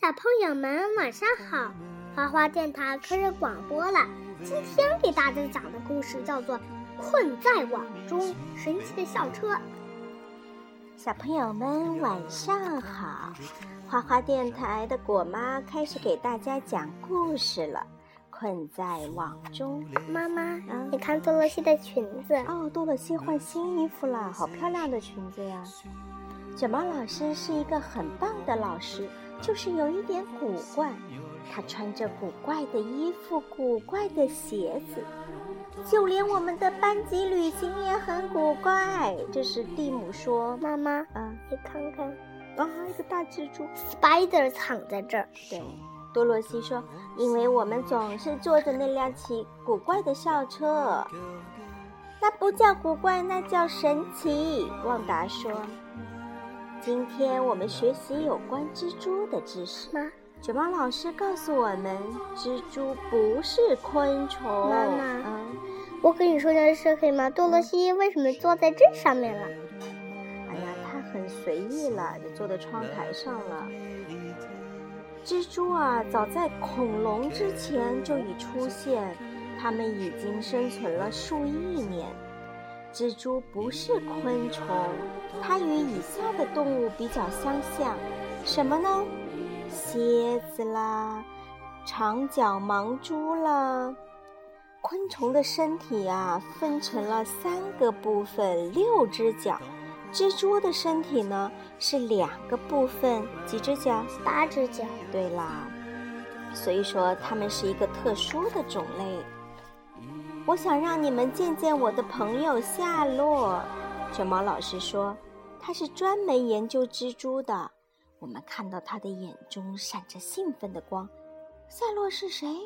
小朋友们晚上好，花花电台开始广播了。今天给大家讲的故事叫做《困在网中：神奇的校车》。小朋友们晚上好，花花电台的果妈开始给大家讲故事了。困在网中，妈妈，你看多萝西的裙子哦，多萝西换新衣服了，好漂亮的裙子呀！卷毛老师是一个很棒的老师。就是有一点古怪，他穿着古怪的衣服、古怪的鞋子，就连我们的班级旅行也很古怪。这时蒂姆说：“妈妈，嗯，你看看，啊，一个大蜘蛛，spider 躺在这儿。”对，多罗西说：“因为我们总是坐着那辆奇古怪的校车，那不叫古怪，那叫神奇。”旺达说。今天我们学习有关蜘蛛的知识。吗？卷毛老师告诉我们，蜘蛛不是昆虫。妈妈，嗯，我跟你说件事可以吗？多萝西为什么坐在这上面了？哎呀，它很随意了，就坐在窗台上了。蜘蛛啊，早在恐龙之前就已出现，它们已经生存了数亿年。蜘蛛不是昆虫，它与以下的动物比较相像，什么呢？蝎子啦，长脚盲蛛啦。昆虫的身体啊，分成了三个部分，六只脚。蜘蛛的身体呢，是两个部分，几只脚？八只脚。对啦，所以说它们是一个特殊的种类。我想让你们见见我的朋友夏洛，卷毛老师说，他是专门研究蜘蛛的。我们看到他的眼中闪着兴奋的光。夏洛是谁？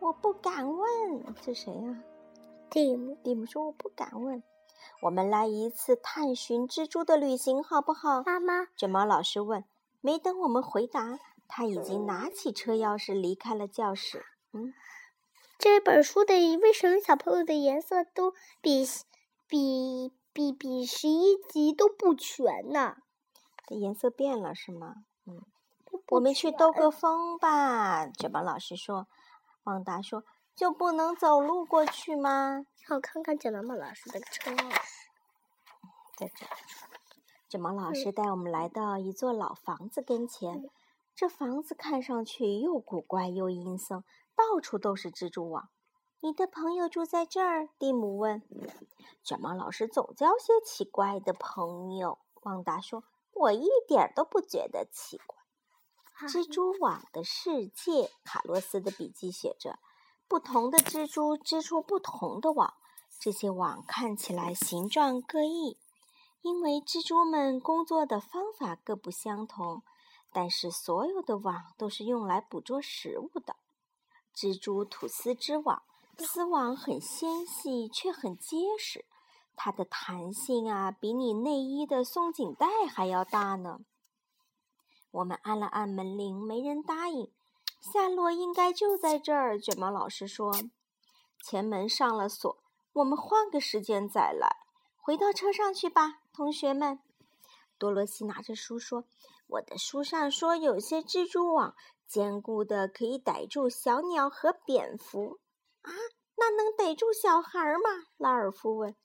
我不敢问，是谁呀？蒂姆。蒂姆说我不敢问。我们来一次探寻蜘蛛的旅行，好不好？妈妈。卷毛老师问。没等我们回答，他已经拿起车钥匙离开了教室。嗯。这本书的为什么小朋友的颜色都比比比比十一集都不全呢？颜色变了是吗？嗯，我们去兜个风吧。卷毛老师说。旺达说：“就不能走路过去吗？”我看看卷毛老师的车钥匙，在这。卷毛老师带我们来到一座老房子跟前，这房子看上去又古怪又阴森。到处都是蜘蛛网，你的朋友住在这儿？蒂姆问。卷毛老师总交些奇怪的朋友。旺达说：“我一点都不觉得奇怪。”蜘蛛网的世界，卡洛斯的笔记写着：“不同的蜘蛛织出不同的网，这些网看起来形状各异，因为蜘蛛们工作的方法各不相同。但是所有的网都是用来捕捉食物的。”蜘蛛吐丝织网，丝网很纤细，却很结实。它的弹性啊，比你内衣的松紧带还要大呢。我们按了按门铃，没人答应。夏洛应该就在这儿。卷毛老师说：“前门上了锁，我们换个时间再来。回到车上去吧，同学们。”多罗西拿着书说：“我的书上说，有些蜘蛛网。”坚固的可以逮住小鸟和蝙蝠啊！那能逮住小孩吗？拉尔夫问。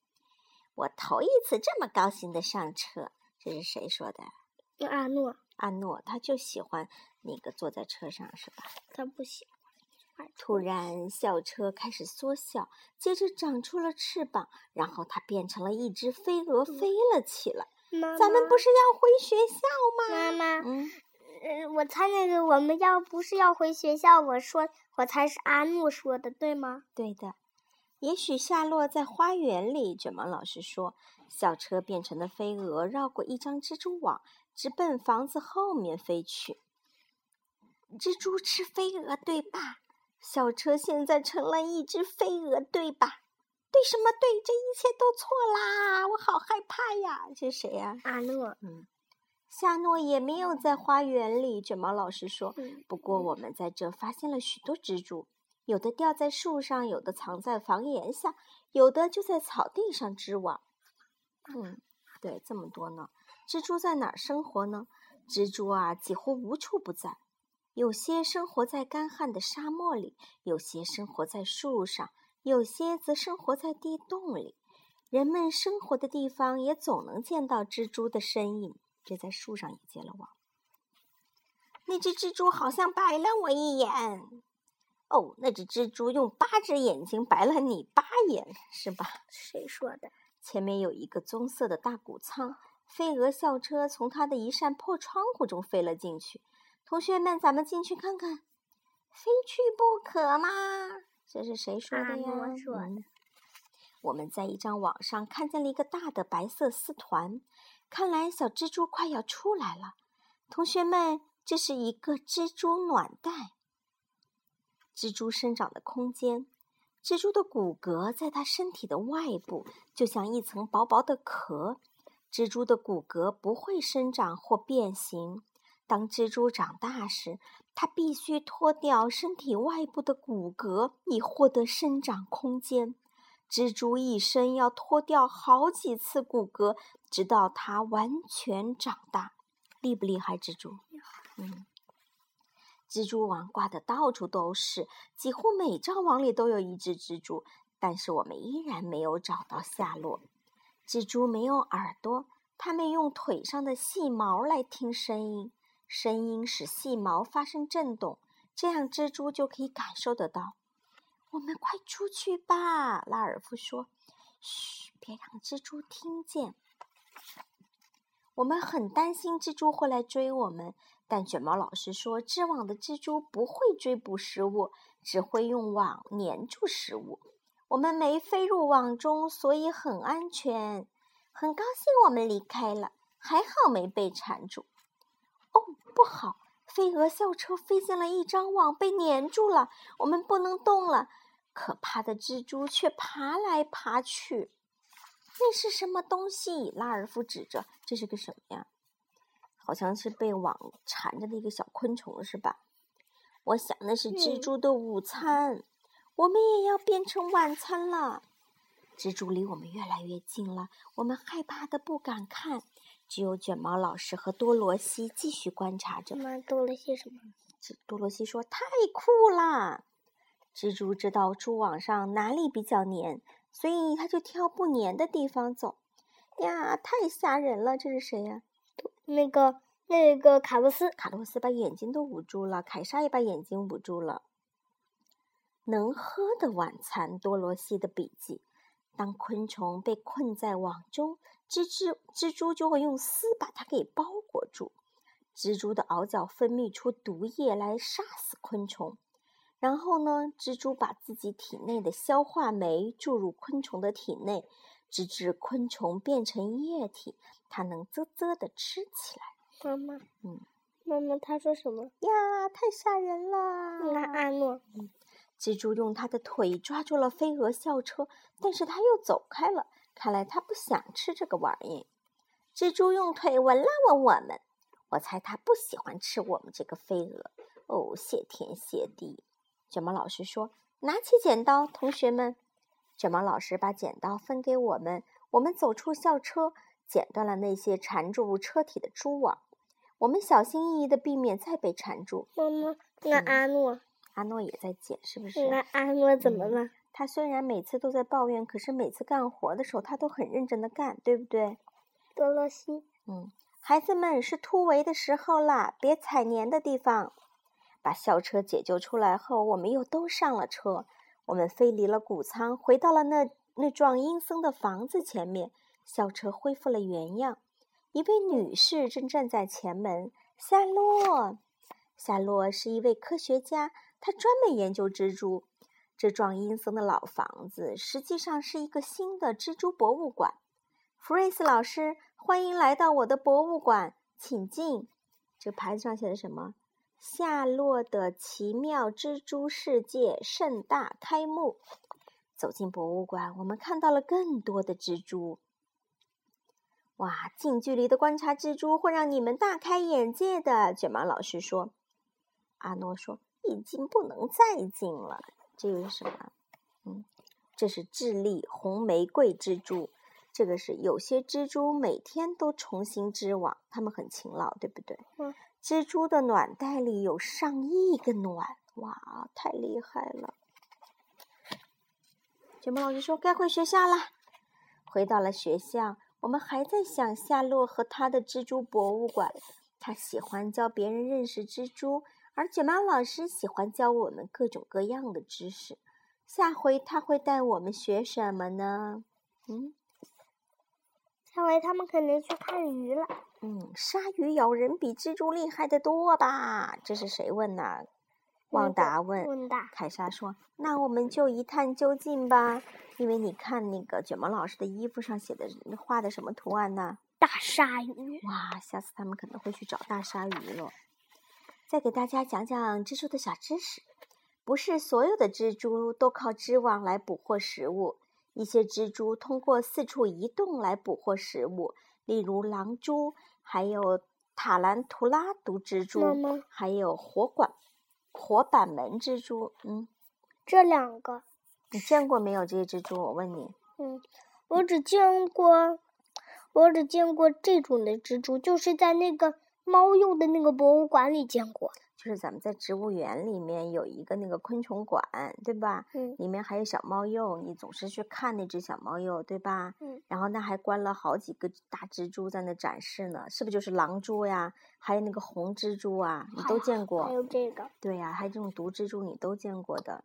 我头一次这么高兴的上车，这是谁说的？阿诺。阿诺，他就喜欢那个坐在车上，是吧？他不喜欢。突然，校车开始缩小，接着长出了翅膀，然后它变成了一只飞蛾，飞了起来。妈妈，咱们不是要回学校吗？妈妈，嗯。嗯，我猜那个我们要不是要回学校，我说我猜是阿诺说的，对吗？对的，也许夏洛在花园里。卷毛老师说，校车变成了飞蛾，绕过一张蜘蛛网，直奔房子后面飞去。蜘蛛吃飞蛾，对吧？校车现在成了一只飞蛾，对吧？对什么对？这一切都错啦！我好害怕呀！这是谁呀？阿诺。嗯。夏诺也没有在花园里，卷毛老师说。不过我们在这发现了许多蜘蛛，有的吊在树上，有的藏在房檐下，有的就在草地上织网。嗯，对，这么多呢。蜘蛛在哪儿生活呢？蜘蛛啊，几乎无处不在。有些生活在干旱的沙漠里，有些生活在树上，有些则生活在地洞里。人们生活的地方也总能见到蜘蛛的身影。这在树上也结了网。那只蜘蛛好像白了我一眼。哦，那只蜘蛛用八只眼睛白了你八眼，是吧？谁说的？前面有一个棕色的大谷仓，飞蛾校车从它的一扇破窗户中飞了进去。同学们，咱们进去看看。非去不可吗？这是谁说的呀？我说的。我们在一张网上看见了一个大的白色丝团，看来小蜘蛛快要出来了。同学们，这是一个蜘蛛暖袋。蜘蛛生长的空间，蜘蛛的骨骼在它身体的外部，就像一层薄薄的壳。蜘蛛的骨骼不会生长或变形。当蜘蛛长大时，它必须脱掉身体外部的骨骼，以获得生长空间。蜘蛛一生要脱掉好几次骨骼，直到它完全长大。厉不厉害，蜘蛛？嗯。蜘蛛网挂的到处都是，几乎每张网里都有一只蜘蛛，但是我们依然没有找到下落。蜘蛛没有耳朵，它们用腿上的细毛来听声音，声音使细毛发生震动，这样蜘蛛就可以感受得到。我们快出去吧，拉尔夫说。“嘘，别让蜘蛛听见。”我们很担心蜘蛛会来追我们，但卷毛老师说，织网的蜘蛛不会追捕食物，只会用网粘住食物。我们没飞入网中，所以很安全。很高兴我们离开了，还好没被缠住。哦，不好！飞蛾校车飞进了一张网，被粘住了，我们不能动了。可怕的蜘蛛却爬来爬去，那是什么东西？拉尔夫指着，这是个什么呀？好像是被网缠着的一个小昆虫，是吧？我想那是蜘蛛的午餐，我们也要变成晚餐了。蜘蛛离我们越来越近了，我们害怕的不敢看。只有卷毛老师和多罗西继续观察着。多罗西什么？多罗西说：“太酷啦。”蜘蛛知道蛛网上哪里比较粘，所以它就挑不粘的地方走。呀，太吓人了！这是谁呀？那个那个卡洛斯，卡洛斯把眼睛都捂住了，凯莎也把眼睛捂住了。能喝的晚餐，多罗西的笔记：当昆虫被困在网中，蜘蛛蜘蛛就会用丝把它给包裹住。蜘蛛的螯角分泌出毒液来杀死昆虫。然后呢？蜘蛛把自己体内的消化酶注入昆虫的体内，直至昆虫变成液体，它能啧啧的吃起来。妈妈，嗯，妈妈，他说什么呀？太吓人了！那阿诺，嗯蜘蛛用它的腿抓住了飞蛾校车，但是它又走开了。看来他不想吃这个玩意。蜘蛛用腿闻了闻我们，我猜他不喜欢吃我们这个飞蛾。哦，谢天谢地！卷毛老师说：“拿起剪刀，同学们。”卷毛老师把剪刀分给我们。我们走出校车，剪断了那些缠住车体的蛛网。我们小心翼翼的避免再被缠住。妈妈，那阿诺，阿诺也在剪，是不是？那阿诺怎么了？他虽然每次都在抱怨，可是每次干活的时候，他都很认真的干，对不对？多罗西，嗯，孩子们是突围的时候啦，别踩黏的地方。把校车解救出来后，我们又都上了车。我们飞离了谷仓，回到了那那幢阴森的房子前面。校车恢复了原样。一位女士正站在前门。夏洛，夏洛是一位科学家，他专门研究蜘蛛。这幢阴森的老房子实际上是一个新的蜘蛛博物馆。弗瑞斯老师，欢迎来到我的博物馆，请进。这牌子上写的什么？夏洛的奇妙蜘蛛世界盛大开幕。走进博物馆，我们看到了更多的蜘蛛。哇，近距离的观察蜘蛛会让你们大开眼界的。卷毛老师说。阿诺说：“已经不能再近了。”这个是什么？嗯，这是智利红玫瑰蜘蛛。这个是有些蜘蛛每天都重新织网，它们很勤劳，对不对？嗯。蜘蛛的卵袋里有上亿个卵，哇，太厉害了！卷毛老师说：“该回学校了。”回到了学校，我们还在想夏洛和他的蜘蛛博物馆。他喜欢教别人认识蜘蛛，而卷毛老师喜欢教我们各种各样的知识。下回他会带我们学什么呢？嗯，下回他们可能去看鱼了。嗯，鲨鱼咬人比蜘蛛厉害的多吧？这是谁问呢？旺达问。旺达。凯莎说：“那我们就一探究竟吧。因为你看那个卷毛老师的衣服上写的画的什么图案呢？大鲨鱼。哇，下次他们可能会去找大鲨鱼了。再给大家讲讲蜘蛛的小知识。不是所有的蜘蛛都靠织网来捕获食物，一些蜘蛛通过四处移动来捕获食物，例如狼蛛。”还有塔兰图拉毒蜘蛛，还有火管火板门蜘蛛。嗯，这两个你见过没有？这些蜘蛛，我问你。嗯，我只见过，我只见过这种的蜘蛛，就是在那个猫鼬的那个博物馆里见过。就是咱们在植物园里面有一个那个昆虫馆，对吧？嗯。里面还有小猫鼬，你总是去看那只小猫鼬，对吧？嗯。然后那还关了好几个大蜘蛛在那展示呢，是不是就是狼蛛呀？还有那个红蜘蛛啊，你都见过？还有这个。对呀，还有这种毒蜘蛛，你都见过的。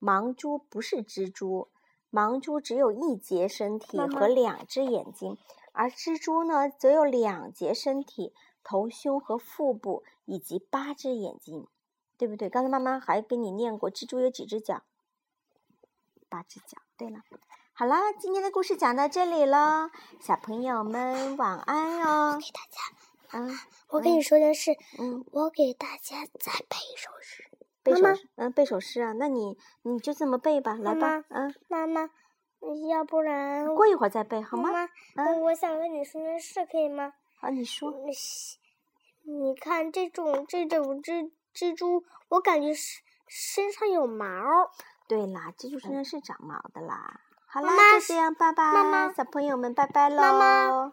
盲蛛不是蜘蛛，盲蛛只有一节身体和两只眼睛，而蜘蛛呢，则有两节身体。头、胸和腹部以及八只眼睛，对不对？刚才妈妈还给你念过，蜘蛛有几只脚？八只脚。对了，好啦，今天的故事讲到这里了，小朋友们晚安哦。给大家，嗯，我跟你说件事，嗯，我给大家再背一首诗。背首诗，嗯，背首诗啊？那你你就这么背吧，来吧，嗯。妈妈，要不然过一会儿再背好吗？妈妈嗯，我想跟你说件事，可以吗？好，你说。你看这种这种蜘蜘蛛，我感觉身身上有毛。对啦，蜘蛛身上是长毛的啦。好啦，就这样，拜拜，小朋友们，拜拜喽。